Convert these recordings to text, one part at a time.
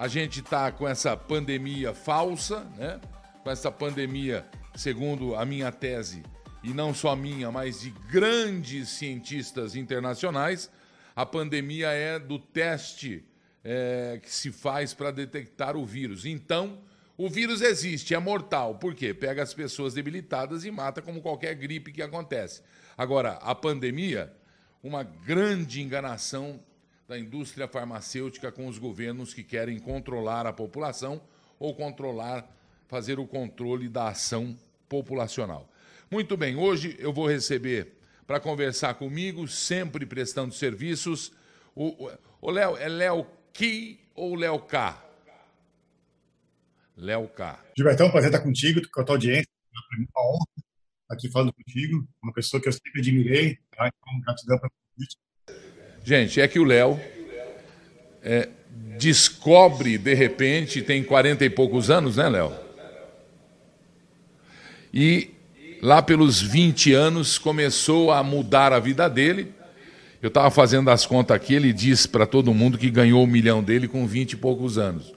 a gente está com essa pandemia falsa, né? com essa pandemia, segundo a minha tese, e não só minha, mas de grandes cientistas internacionais, a pandemia é do teste é, que se faz para detectar o vírus. Então, o vírus existe, é mortal. Por quê? Pega as pessoas debilitadas e mata como qualquer gripe que acontece. Agora, a pandemia, uma grande enganação da indústria farmacêutica com os governos que querem controlar a população ou controlar, fazer o controle da ação populacional. Muito bem, hoje eu vou receber para conversar comigo, sempre prestando serviços, o, o Léo, é Léo Ki ou Léo K? Léo K. Gilbertão, um prazer estar contigo, com a tua audiência. É uma honra estar aqui falando contigo, uma pessoa que eu sempre admirei, tá? então gratidão pelo convite. Gente, é que o Léo é, descobre, de repente, tem 40 e poucos anos, né, Léo? E lá pelos 20 anos, começou a mudar a vida dele. Eu estava fazendo as contas aqui, ele disse para todo mundo que ganhou o milhão dele com 20 e poucos anos.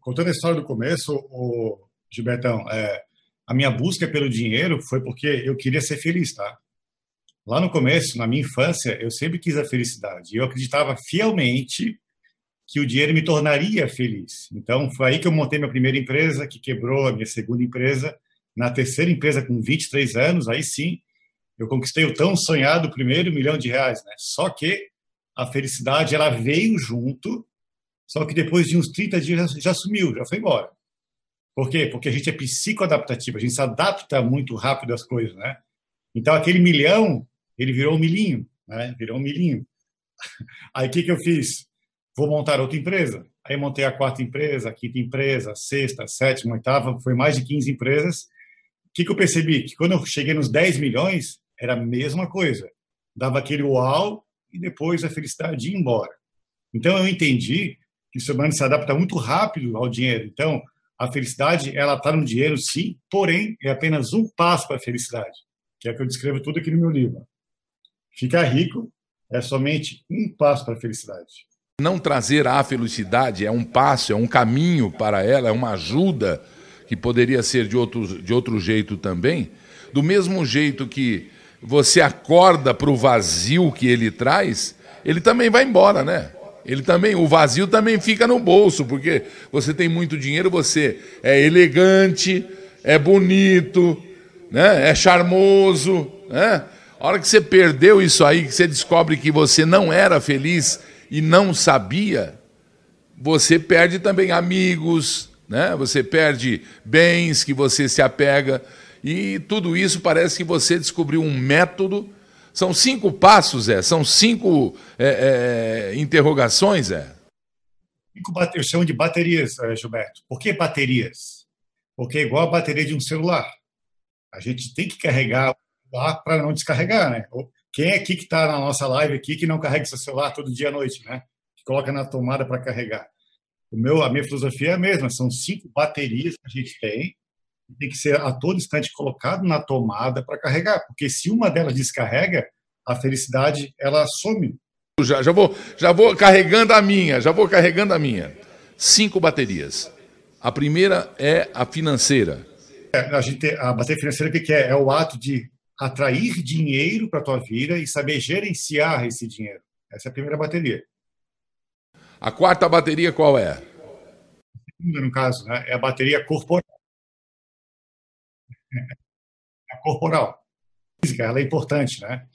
Contando a história do começo, o Gilbertão, é, a minha busca pelo dinheiro foi porque eu queria ser feliz, tá? Lá no começo, na minha infância, eu sempre quis a felicidade. Eu acreditava fielmente que o dinheiro me tornaria feliz. Então, foi aí que eu montei minha primeira empresa, que quebrou a minha segunda empresa, na terceira empresa, com 23 anos, aí sim, eu conquistei o tão sonhado primeiro milhão de reais. Né? Só que a felicidade ela veio junto, só que depois de uns 30 dias já sumiu, já foi embora. Por quê? Porque a gente é psicoadaptativo, a gente se adapta muito rápido às coisas, né? Então, aquele milhão, ele virou um milhinho, né? Virou um milhinho. Aí, o que, que eu fiz? Vou montar outra empresa. Aí, montei a quarta empresa, a quinta empresa, a sexta, a sétima, a oitava, foi mais de 15 empresas que, que eu percebi? Que quando eu cheguei nos 10 milhões, era a mesma coisa. Dava aquele uau e depois a felicidade ia embora. Então eu entendi que o ser humano se adapta muito rápido ao dinheiro. Então a felicidade ela está no dinheiro, sim, porém é apenas um passo para a felicidade, que é o que eu descrevo tudo aqui no meu livro. Ficar rico é somente um passo para a felicidade. Não trazer a felicidade é um passo, é um caminho para ela, é uma ajuda que poderia ser de outro, de outro jeito também, do mesmo jeito que você acorda para o vazio que ele traz, ele também vai embora, né? Ele também, o vazio também fica no bolso, porque você tem muito dinheiro, você é elegante, é bonito, né? É charmoso, né? A hora que você perdeu isso aí, que você descobre que você não era feliz e não sabia, você perde também amigos, né? Você perde bens que você se apega e tudo isso parece que você descobriu um método. São cinco passos, é? São cinco é, é, interrogações, é? Eu chamo de baterias, eh, Gilberto. Por que baterias? Porque é igual a bateria de um celular. A gente tem que carregar lá para não descarregar, né? Quem é aqui que está na nossa live aqui que não carrega seu celular todo dia à noite, né? Que coloca na tomada para carregar. O meu, a minha filosofia é a mesma, são cinco baterias que a gente tem, tem que ser a todo instante colocado na tomada para carregar, porque se uma delas descarrega, a felicidade ela some. Já, já, vou, já vou carregando a minha, já vou carregando a minha. Cinco baterias. A primeira é a financeira. É, a, gente, a bateria financeira o que é? É o ato de atrair dinheiro para a tua vida e saber gerenciar esse dinheiro. Essa é a primeira bateria. A quarta bateria qual é? Segunda, no caso, né? é a bateria corporal. É a corporal. Física, ela é importante, né?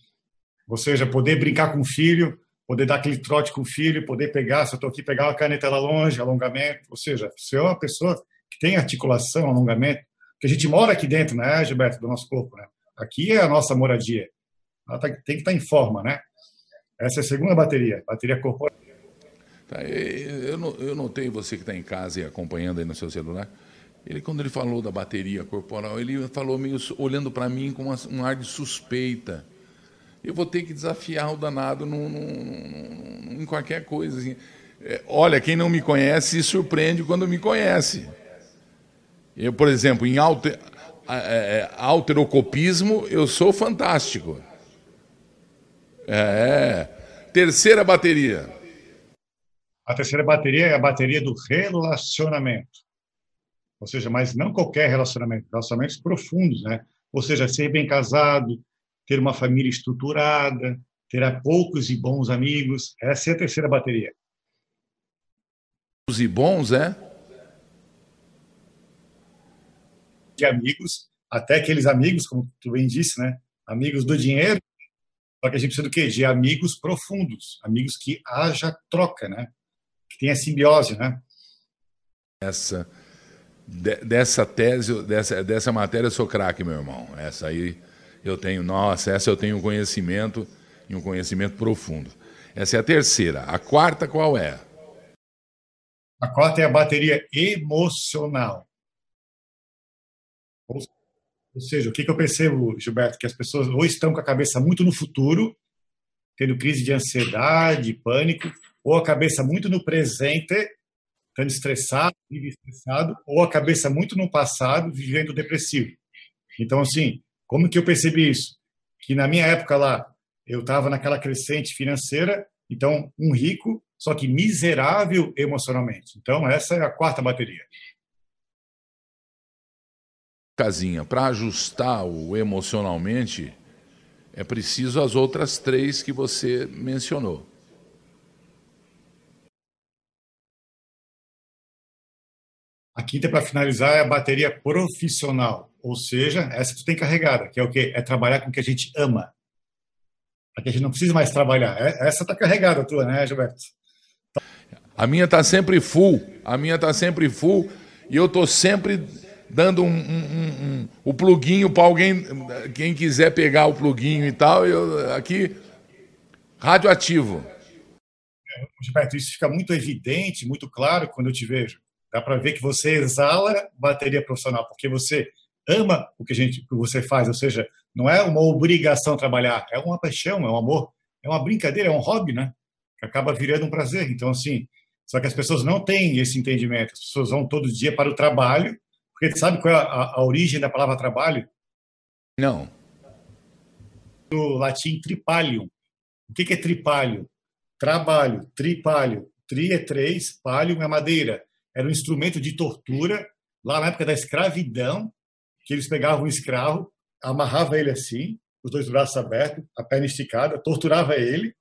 Ou seja, poder brincar com o filho, poder dar aquele trote com o filho, poder pegar, se eu estou aqui, pegar uma caneta lá longe, alongamento. Ou seja, se é uma pessoa que tem articulação, alongamento, que a gente mora aqui dentro, né, Gilberto, do nosso corpo, né? Aqui é a nossa moradia. Ela tá, tem que estar tá em forma, né? Essa é a segunda bateria, bateria corporal. Tá, eu, eu notei você que está em casa e acompanhando aí no seu celular. Ele, quando ele falou da bateria corporal, ele falou meio olhando para mim com uma, um ar de suspeita. Eu vou ter que desafiar o danado num, num, num, em qualquer coisa. Assim. É, olha, quem não me conhece se surpreende quando me conhece. Eu, por exemplo, em alter, é, alterocopismo, eu sou fantástico. É. Terceira bateria. A terceira bateria é a bateria do relacionamento. Ou seja, mas não qualquer relacionamento, relacionamentos profundos, né? Ou seja, ser bem casado, ter uma família estruturada, ter poucos e bons amigos. Essa é a terceira bateria. Os e bons, é? De amigos, até aqueles amigos, como tu bem disse, né? Amigos do dinheiro, só que a gente precisa do quê? De amigos profundos, amigos que haja troca, né? Que tenha simbiose, né? Essa de, dessa tese, dessa, dessa matéria, eu sou craque, meu irmão. Essa aí eu tenho, nossa, essa eu tenho um conhecimento e um conhecimento profundo. Essa é a terceira. A quarta qual é? A quarta é a bateria emocional. Ou seja, o que, eu percebo, Gilberto, que as pessoas ou estão com a cabeça muito no futuro, tendo crise de ansiedade, pânico, ou a cabeça muito no presente, estando estressado, estressado, ou a cabeça muito no passado, vivendo depressivo. Então, assim, como que eu percebi isso? Que na minha época lá, eu estava naquela crescente financeira, então, um rico, só que miserável emocionalmente. Então, essa é a quarta bateria. Casinha, para ajustar o emocionalmente, é preciso as outras três que você mencionou. A quinta, para finalizar, é a bateria profissional, ou seja, essa tu tem carregada, que é o quê? É trabalhar com o que a gente ama. Que a gente não precisa mais trabalhar. É, essa está carregada, a tua, né, Gilberto? A minha está sempre full, a minha está sempre full, e eu estou sempre dando um, um, um, o pluguinho para alguém, quem quiser pegar o pluguinho e tal, eu aqui, radioativo. É, Gilberto, isso fica muito evidente, muito claro quando eu te vejo. Dá para ver que você exala bateria profissional, porque você ama o que, a gente, que você faz, ou seja, não é uma obrigação trabalhar, é uma paixão, é um amor, é uma brincadeira, é um hobby, né? Que acaba virando um prazer. Então, assim, só que as pessoas não têm esse entendimento. As pessoas vão todo dia para o trabalho, porque sabe qual é a, a origem da palavra trabalho? Não. Do latim tripalium. O que, que é tripalho? Trabalho, tripalho. Tri é três, palio é madeira era um instrumento de tortura, lá na época da escravidão, que eles pegavam um escravo, amarrava ele assim, os dois braços abertos, a perna esticada, torturava ele.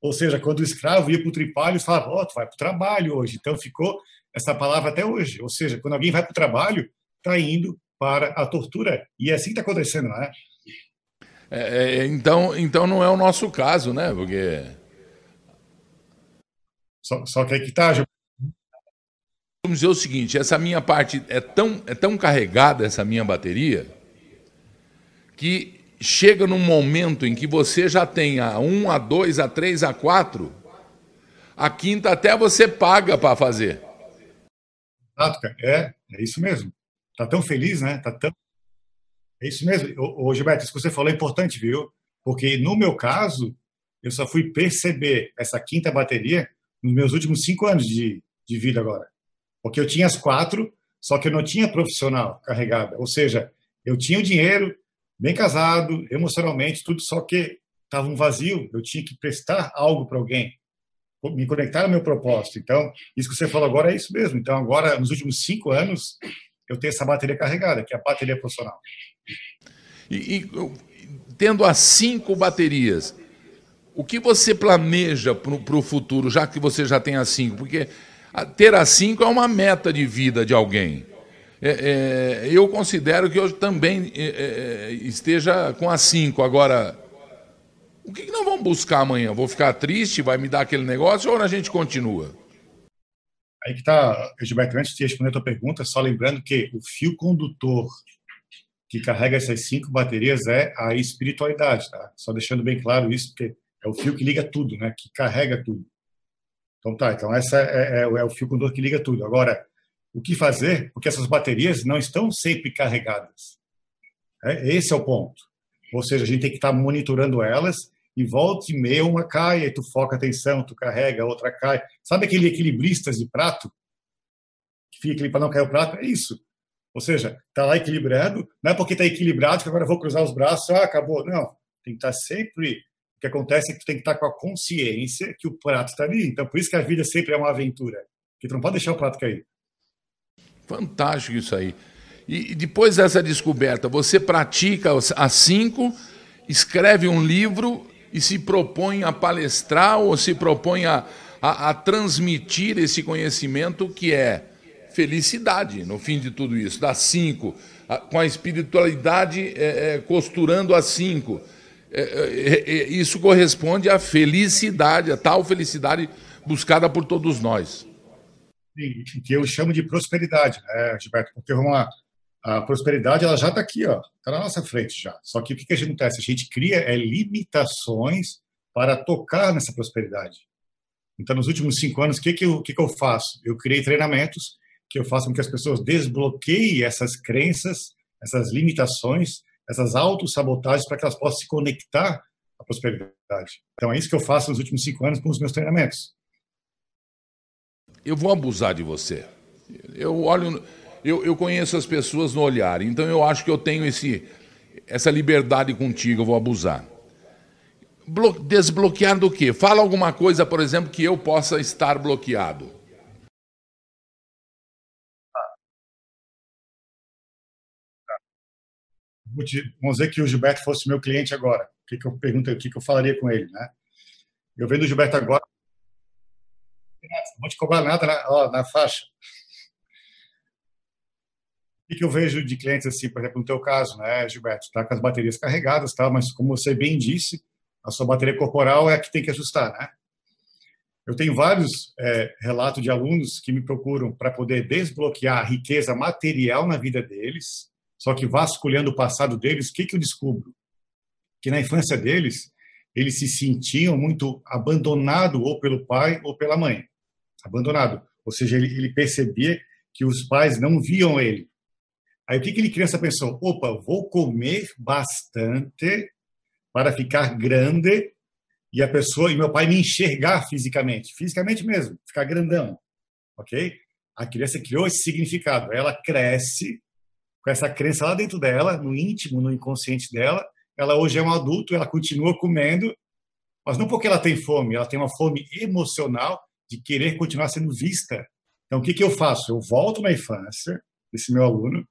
Ou seja, quando o escravo ia para o tripalho, eles falavam, oh, tu vai para o trabalho hoje. Então ficou essa palavra até hoje. Ou seja, quando alguém vai para o trabalho, está indo para a tortura. E é assim que está acontecendo, não é? Então, então não é o nosso caso, né? Porque. Só, só que aí que está, Vamos dizer o seguinte, essa minha parte é tão, é tão carregada, essa minha bateria, que chega num momento em que você já tem a 1, a 2, a 3, a 4, a quinta até você paga para fazer. Exato, É, é isso mesmo. Tá tão feliz, né? Tá tão... É isso mesmo. Ô, ô, Gilberto, isso que você falou é importante, viu? Porque no meu caso, eu só fui perceber essa quinta bateria nos meus últimos cinco anos de, de vida agora. Porque eu tinha as quatro, só que eu não tinha profissional carregada. Ou seja, eu tinha o dinheiro, bem casado, emocionalmente, tudo, só que estava um vazio. Eu tinha que prestar algo para alguém, me conectar ao meu propósito. Então, isso que você falou agora é isso mesmo. Então, agora, nos últimos cinco anos, eu tenho essa bateria carregada, que é a bateria profissional. E, e tendo as cinco baterias, o que você planeja para o futuro, já que você já tem as cinco? Porque ter a cinco é uma meta de vida de alguém. É, é, eu considero que eu também é, é esteja com a cinco. Agora, o que, que nós vamos buscar amanhã? Vou ficar triste? Vai me dar aquele negócio ou a gente continua? Aí que está, Gilberto, antes de responder a tua pergunta, só lembrando que o fio condutor que carrega essas cinco baterias é a espiritualidade, tá? Só deixando bem claro isso, porque é o fio que liga tudo, né? Que carrega tudo. Então tá, então essa é, é, é o fio condutor que liga tudo. Agora, o que fazer? Porque essas baterias não estão sempre carregadas. É, esse é o ponto. Ou seja, a gente tem que estar monitorando elas e volta e meia uma cai, aí tu foca a atenção, tu carrega, outra cai. Sabe aquele equilibristas de prato? Que fica ali para não cair o prato? É isso. Ou seja, está lá equilibrado, não é porque está equilibrado que agora vou cruzar os braços, ah, acabou. Não, tem que estar sempre O que acontece é que tu tem que estar com a consciência que o prato está ali. Então, por isso que a vida sempre é uma aventura. Que tu não pode deixar o prato cair. Fantástico isso aí. E depois dessa descoberta, você pratica as cinco, escreve um livro e se propõe a palestrar ou se propõe a, a, a transmitir esse conhecimento que é felicidade no fim de tudo isso, das cinco, a, com a espiritualidade é, é, costurando as cinco. É, é, é isso corresponde à felicidade, a tal felicidade buscada por todos nós. Sim, que eu chamo de prosperidade, né, Gilberto? Porque uma, a prosperidade ela já está aqui, ó, está na nossa frente já. Só que o que, que acontece? A gente cria é, limitações para tocar nessa prosperidade. Então, nos últimos cinco anos, o que, que, eu, que, que eu faço? Eu criei treinamentos que eu faço com que as pessoas desbloqueiem essas crenças, essas limitações, essas autossabotagens para que elas possam se conectar à prosperidade. Então, é isso que eu faço nos últimos cinco anos com os meus treinamentos. Eu vou abusar de você. Eu olho eu, eu conheço as pessoas no olhar, então eu acho que eu tenho esse, essa liberdade contigo, eu vou abusar. Blo desbloquear do quê? Fala alguma coisa, por exemplo, que eu possa estar bloqueado. Vamos dizer que o Gilberto fosse meu cliente agora. O que, que eu pergunto, o que, que eu falaria com ele, né? Eu vendo o Gilberto agora, não vou te cobrar nada na, ó, na faixa o que eu vejo de clientes assim, por exemplo, no teu caso, né, Gilberto, está com as baterias carregadas, tá? Mas como você bem disse, a sua bateria corporal é a que tem que ajustar, né? Eu tenho vários é, relatos de alunos que me procuram para poder desbloquear a riqueza material na vida deles, só que vasculhando o passado deles, o que, que eu descubro? Que na infância deles, eles se sentiam muito abandonado ou pelo pai ou pela mãe. Abandonado. Ou seja, ele, ele percebia que os pais não viam ele. Aí o que, que ele cria essa? Opa, vou comer bastante para ficar grande e a pessoa e meu pai me enxergar fisicamente, fisicamente mesmo, ficar grandão, ok? A criança criou esse significado. Ela cresce com essa crença lá dentro dela, no íntimo, no inconsciente dela. Ela hoje é um adulto, ela continua comendo, mas não porque ela tem fome, ela tem uma fome emocional de querer continuar sendo vista. Então, o que, que eu faço? Eu volto na infância desse meu aluno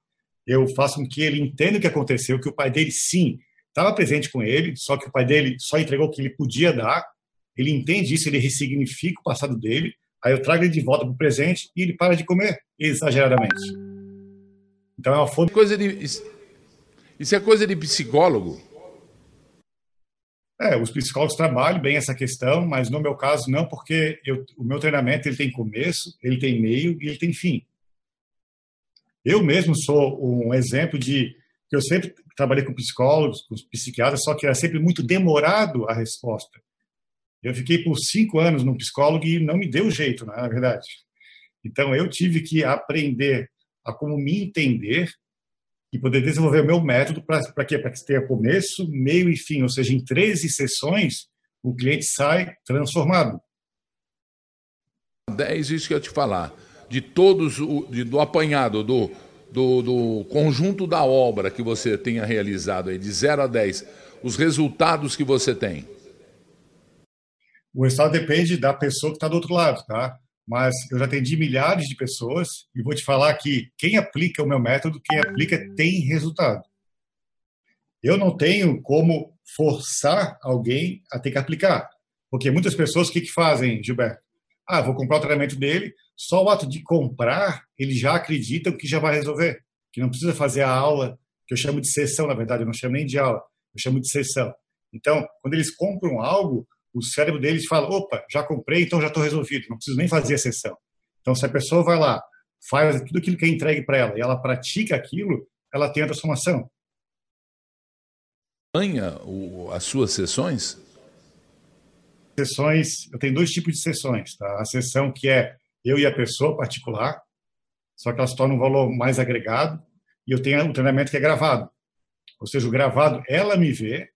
eu faço com que ele entenda o que aconteceu, que o pai dele, sim, estava presente com ele, só que o pai dele só entregou o que ele podia dar. Ele entende isso, ele ressignifica o passado dele. Aí eu trago ele de volta para o presente e ele para de comer exageradamente. Então é uma fome. Coisa de, isso é coisa de psicólogo. É, os psicólogos trabalham bem essa questão, mas no meu caso não, porque eu, o meu treinamento ele tem começo, ele tem meio e ele tem fim. Eu mesmo sou um exemplo de que eu sempre trabalhei com psicólogos, com psiquiatras, só que era sempre muito demorado a resposta. Eu fiquei por cinco anos no psicólogo e não me deu jeito, na verdade. Então eu tive que aprender a como me entender e poder desenvolver o meu método para quê? Para que tenha começo, meio e fim. Ou seja, em 13 sessões, o cliente sai transformado. 10, isso que eu te falar de todos, de, do apanhado, do, do, do, conjunto da obra que você tenha realizado aí, de 0 a 10, os resultados que você tem? O resultado depende da pessoa que está do outro lado, tá? Mas eu já atendi milhares de pessoas e vou te falar que quem aplica o meu método, quem aplica tem resultado. Eu não tenho como forçar alguém a ter que aplicar. Porque muitas pessoas, o que, que fazem, Gilberto? Ah, vou comprar o tratamento dele, só o ato de comprar, ele já acredita que já vai resolver, que não precisa fazer a aula, que eu chamo de sessão, na verdade, eu não chamo nem de aula, eu chamo de sessão. Então, quando eles compram algo, o cérebro deles fala: opa, já comprei, então já estou resolvido, não preciso nem fazer a sessão. Então, se a pessoa vai lá, faz tudo aquilo que é entregue para ela e ela pratica aquilo, ela tem a transformação. Ganha as suas sessões? Sessões, eu tenho dois tipos de sessões, tá? A sessão que é eu e a pessoa particular, só que ela se torna um valor mais agregado, e eu tenho um treinamento que é gravado. Ou seja, o gravado, ela me vê,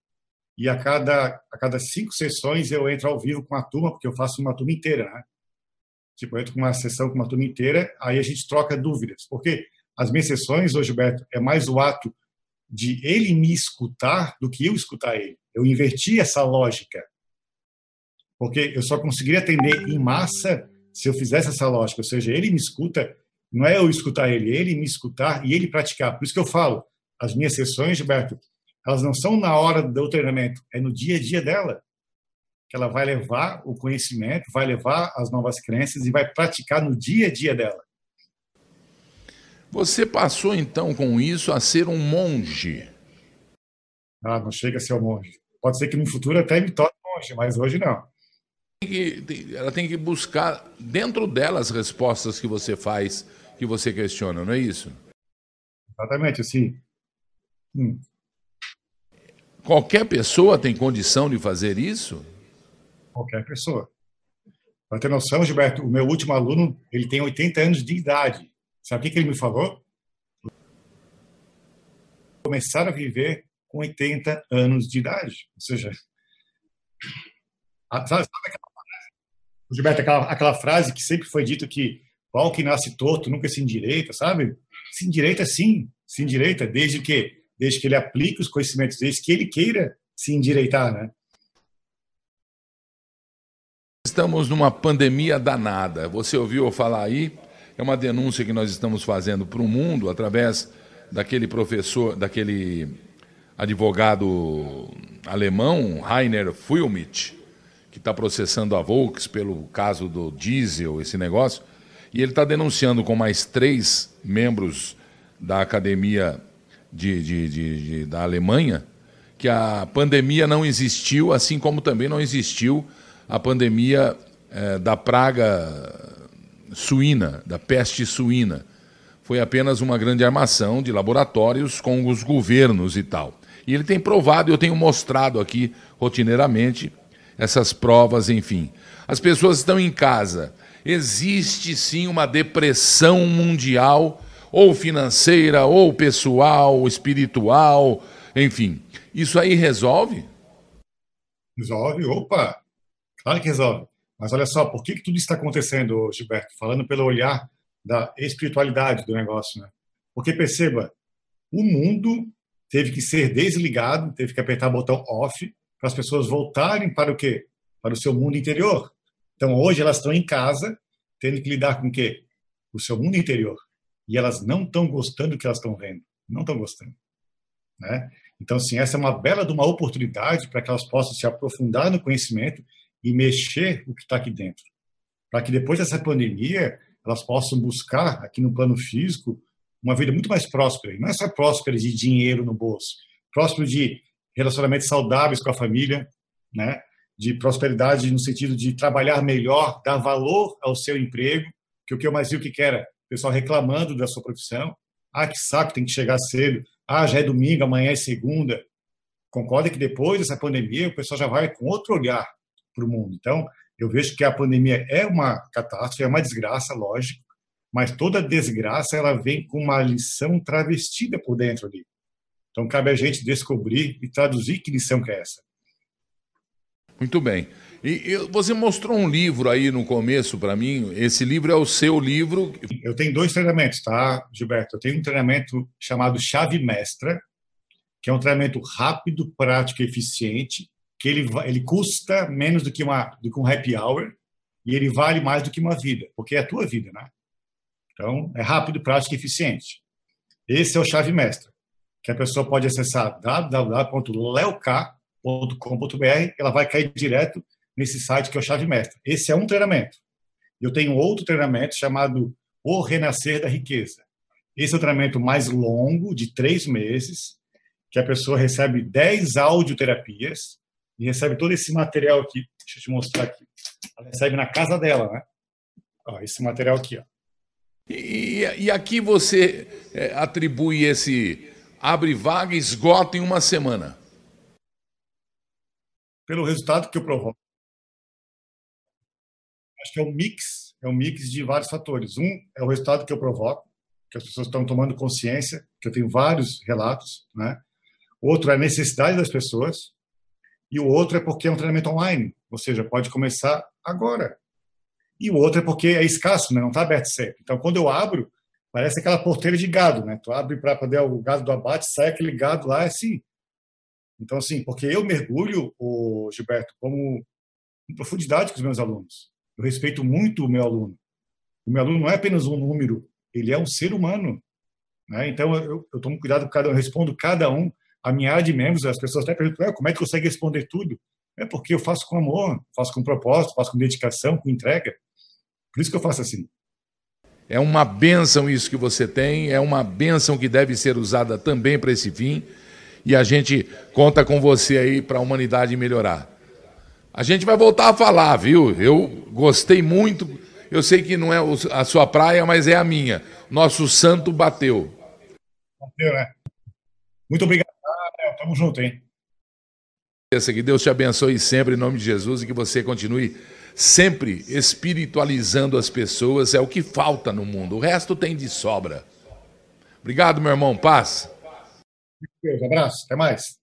e a cada, a cada cinco sessões eu entro ao vivo com a turma, porque eu faço uma turma inteira, né? Tipo, eu entro com uma sessão com uma turma inteira, aí a gente troca dúvidas. Porque as minhas sessões, hoje, Gilberto, é mais o ato de ele me escutar do que eu escutar ele. Eu inverti essa lógica. Porque eu só conseguiria atender em massa se eu fizesse essa lógica. Ou seja, ele me escuta, não é eu escutar ele, ele me escutar e ele praticar. Por isso que eu falo, as minhas sessões, Gilberto, elas não são na hora do treinamento, é no dia a dia dela. Que ela vai levar o conhecimento, vai levar as novas crenças e vai praticar no dia a dia dela. Você passou então com isso a ser um monge? Ah, não chega a ser um monge. Pode ser que no futuro até me torne monge, mas hoje não. Ela tem que buscar dentro dela as respostas que você faz, que você questiona, não é isso? Exatamente, assim. Hum. Qualquer pessoa tem condição de fazer isso? Qualquer pessoa. Para ter noção, Gilberto, o meu último aluno, ele tem 80 anos de idade. Sabe o que, que ele me falou? Começar a viver com 80 anos de idade. Ou seja, sabe, sabe aquela frase, Gilberto, aquela, aquela frase que sempre foi dito que pau que nasce torto nunca se endireita, sabe? Se endireita sim, se endireita, desde que, desde que ele aplique os conhecimentos, desde que ele queira se endireitar, né? Estamos numa pandemia danada. Você ouviu falar aí é uma denúncia que nós estamos fazendo para o mundo através daquele professor, daquele advogado alemão, Rainer Fulmich, que está processando a Volks pelo caso do diesel, esse negócio, e ele está denunciando com mais três membros da academia de, de, de, da Alemanha que a pandemia não existiu, assim como também não existiu a pandemia eh, da praga suína, da peste suína. Foi apenas uma grande armação de laboratórios com os governos e tal. E ele tem provado, eu tenho mostrado aqui rotineiramente essas provas, enfim. As pessoas estão em casa. Existe sim uma depressão mundial, ou financeira, ou pessoal, espiritual, enfim. Isso aí resolve? Resolve, opa! Claro que resolve. Mas olha só, por que, que tudo está acontecendo, Gilberto? Falando pelo olhar da espiritualidade do negócio, né? Porque perceba, o mundo teve que ser desligado, teve que apertar o botão off para as pessoas voltarem para o quê? Para o seu mundo interior. Então hoje elas estão em casa, tendo que lidar com o quê? O seu mundo interior. E elas não estão gostando do que elas estão vendo. Não estão gostando. Né? Então, assim, essa é uma bela de uma oportunidade para que elas possam se aprofundar no conhecimento e mexer o que está aqui dentro. Para que depois dessa pandemia, elas possam buscar, aqui no plano físico, uma vida muito mais próspera. E não é só próspera de dinheiro no bolso, próspero de relacionamentos saudáveis com a família, né? de prosperidade no sentido de trabalhar melhor, dar valor ao seu emprego, que o que eu mais vi que era o pessoal reclamando da sua profissão. Ah, que saco, tem que chegar cedo. Ah, já é domingo, amanhã é segunda. Concorda que depois dessa pandemia o pessoal já vai com outro olhar para o mundo. Então, eu vejo que a pandemia é uma catástrofe, é uma desgraça, lógico, mas toda desgraça ela vem com uma lição travestida por dentro ali. Então, cabe a gente descobrir e traduzir que lição que é essa. Muito bem. E, você mostrou um livro aí no começo para mim. Esse livro é o seu livro. Eu tenho dois treinamentos, tá, Gilberto? Eu tenho um treinamento chamado Chave Mestra, que é um treinamento rápido, prático e eficiente, que ele, ele custa menos do que, uma, do que um happy hour e ele vale mais do que uma vida, porque é a tua vida, né? Então, é rápido, prático e eficiente. Esse é o chave mestra, que a pessoa pode acessar www.leok.com.br, ela vai cair direto nesse site que é o chave mestra. Esse é um treinamento. Eu tenho outro treinamento chamado O Renascer da Riqueza. Esse é o treinamento mais longo, de três meses, que a pessoa recebe 10 audioterapias, e recebe todo esse material aqui. Deixa eu te mostrar aqui. Ela recebe na casa dela, né? Ó, esse material aqui, ó. E, e aqui você é, atribui esse abre vaga e esgota em uma semana. Pelo resultado que eu provoco. Acho que é um mix, é um mix de vários fatores. Um é o resultado que eu provoco, que as pessoas estão tomando consciência, que eu tenho vários relatos, né? Outro é a necessidade das pessoas, e o outro é porque é um treinamento online, ou seja, pode começar agora. E o outro é porque é escasso, né? não está aberto sempre. Então, quando eu abro, parece aquela porteira de gado, né? Tu abre para poder o gado do abate, sai aquele gado lá, é assim. Então, assim, porque eu mergulho, o Gilberto, como em profundidade com os meus alunos. Eu respeito muito o meu aluno. O meu aluno não é apenas um número, ele é um ser humano. Né? Então, eu, eu tomo cuidado com cada um, eu respondo cada um. A minha de membros, as pessoas até perguntam, como é que consegue responder tudo? É porque eu faço com amor, faço com propósito, faço com dedicação, com entrega. Por isso que eu faço assim. É uma bênção isso que você tem, é uma bênção que deve ser usada também para esse fim. E a gente conta com você aí para a humanidade melhorar. A gente vai voltar a falar, viu? Eu gostei muito. Eu sei que não é a sua praia, mas é a minha. Nosso santo bateu. Bateu, né? Muito obrigado. Tamo junto, hein? Que Deus te abençoe sempre em nome de Jesus e que você continue sempre espiritualizando as pessoas. É o que falta no mundo. O resto tem de sobra. Obrigado, meu irmão. Paz. Deus, abraço. Até mais.